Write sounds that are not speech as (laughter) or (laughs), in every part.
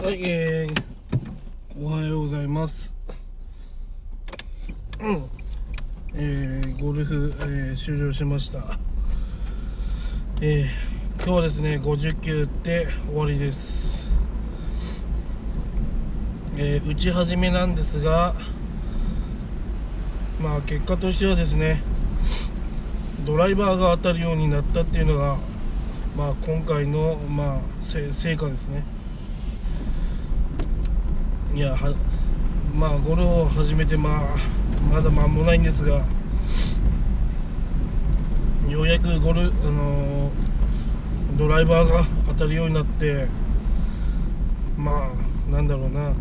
はい、えー、おはようございます。うんえー、ゴルフ、えー終了しました。えー、今日はですね、50球打って終わりです。えー打ち始めなんですが、まあ結果としてはですね、ドライバーが当たるようになったっていうのが、まあ今回の、まあ、せ成果ですね。いやはまあゴルフを始めてまあまだ間もないんですがようやくゴルあのードライバーが当たるようになってまあなんだろうな。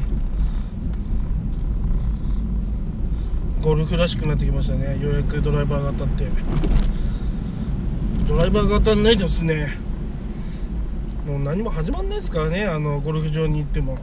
ゴルフらしくなってきましたね。ようやくドライバーが当たって。ドライバーが当たんないですね。もう何も始まんないですからねあのゴルフ場に行っても。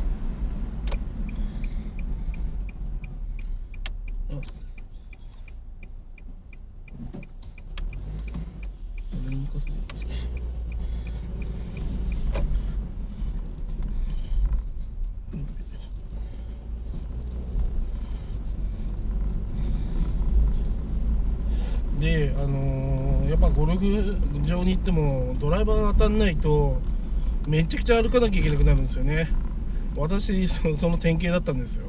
で、あのーやっぱゴルフ場に行ってもドライバーが当たんないとめちゃくちゃ歩かなきゃいけなくなるんですよね。私そ (laughs) その典型だったんですよ。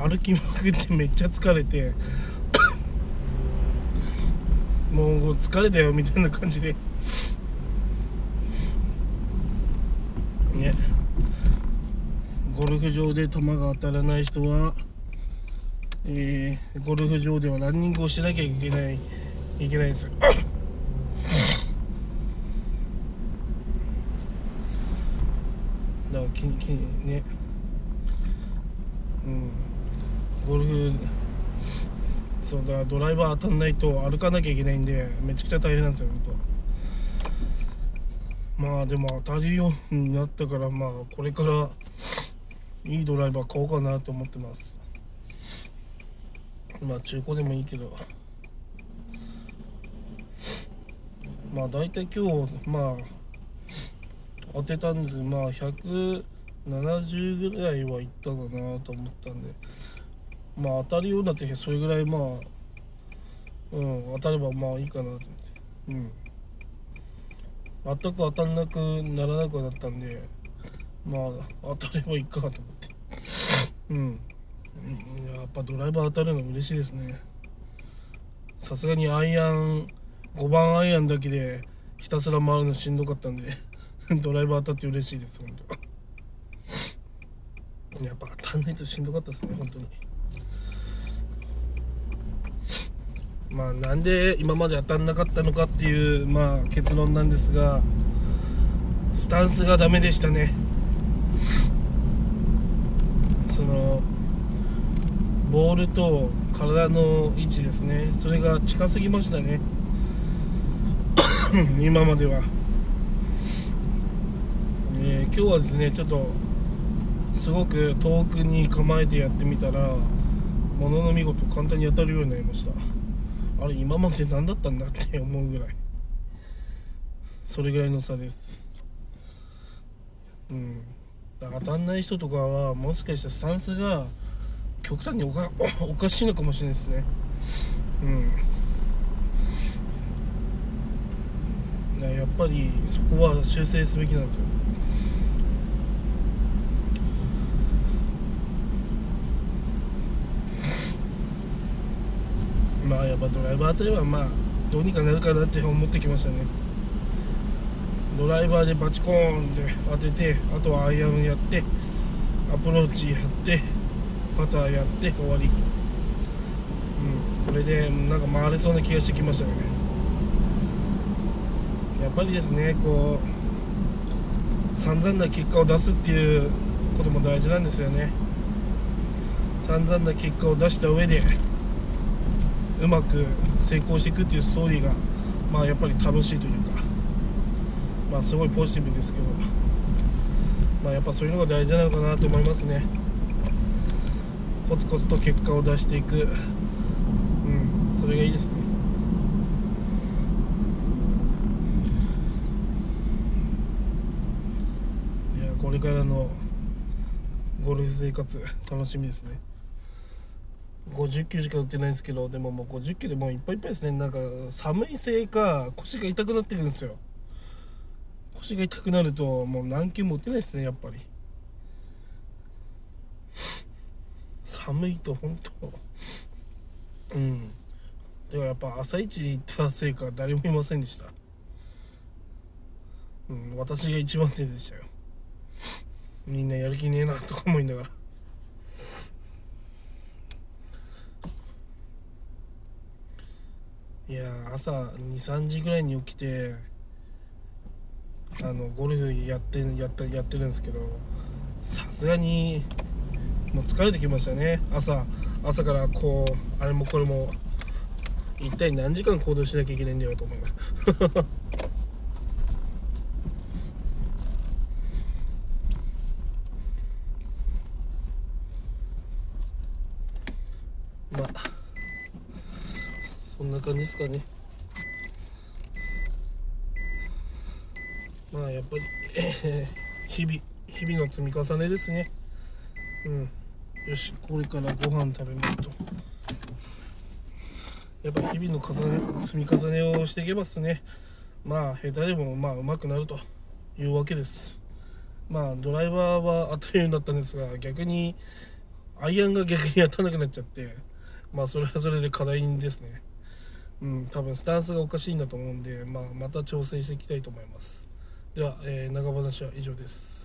歩きまくってめっちゃ疲れて (coughs) もう疲れたよみたいな感じで。ね。ゴルフ場で球が当たらない人はえーゴルフ場ではランニングをしなきゃいけないいけないです。だからききね。うん。ゴルフそうだドライバー当たんないと歩かなきゃいけないんでめちゃくちゃ大変なんですよ本当。まあでも当たるようになったからまあこれからいいドライバー買おうかなと思ってます。まあ中古でもいいけど。まあ大体今日まあ当てたんです。まあ170ぐらいはいったかなと思ったんで。まあ当たるようになってそれぐらいまあうん当たればまあいいかなと思って。うん。全く当たんなくならなくなったんでまあ当たればいいかと思って。うん。やっぱドライバー当たるの嬉しいですね。さすがにアイアン5番アイアンだけでひたすら回るのしんどかったんで (laughs) ドライバー当たって嬉しいです本当。やっぱ当たんないとしんどかったですね本当に。まあなんで今まで当たんなかったのかっていうまあ結論なんですがスタンスがダメでしたね。(laughs) そのボールと体の位置ですね。それが近すぎましたね。(coughs) 今までは、えー今日はですねちょっとすごく遠くに構えてやってみたらものの見事簡単に当たるようになりました。あれ今まで何だったんだって思うぐらい。それぐらいの差です。うん。当たんない人とかはもしかしたらスタンスが極端におか (coughs) おかしいのかもしれないですね。うん。やっぱりそこは修正すべきなんですよ。まドライバーあたりはまあどうにかなるかなって思ってきましたね。ドライバーでバチコーンって当ててあとはアイアンやってアプローチやってパターやって終わり。うんこれでなんか回れそうな気がしてきましたね。やっぱりですねこう散々な結果を出すっていうことも大事なんですよね。散々な結果を出した上でうまく成功していくっていうストーリーがまあやっぱり楽しいというかまあすごいポジティブですけどまあやっぱそういうのが大事なのかなと思いますね。コツコツと結果を出していく。うんそれがいいですね。いやこれからのゴルフ生活楽しみですね。50球しか打ってないんですけどでももう50球でもういっぱいいっぱいですね。なんか寒いせいか腰が痛くなってるんですよ。腰が痛くなるともう何球も打てないですねやっぱり。寒いと本当。うん。でもやっぱ朝一に行ったせいか誰もいませんでした。うん私が一番手でしたよ。みんなやる気ねえなとか思いながら。いや朝23時ぐらいに起きてあのゴルフやってやったやってるんですけどさすがにもう疲れてきましたね。朝朝からこうあれもこれも一体何時間行動しなきゃいけないんだよと思いますまあな感じですかね。まあやっぱり、(laughs) 日々日々の積み重ねですね。うん。よしこれからご飯食べますと。やっぱ日々の重ね積み重ねをしていけばですね。まあ下手でもまあ上手くなると。いうわけです。まあドライバーはあっという間だったんですが逆にアイアンが逆に当たらなくなっちゃってまあそれはそれで課題ですね。うん多分スタンスがおかしいんだと思うんで、まあ、また調整していきたいと思います。では、えー、長話は以上です。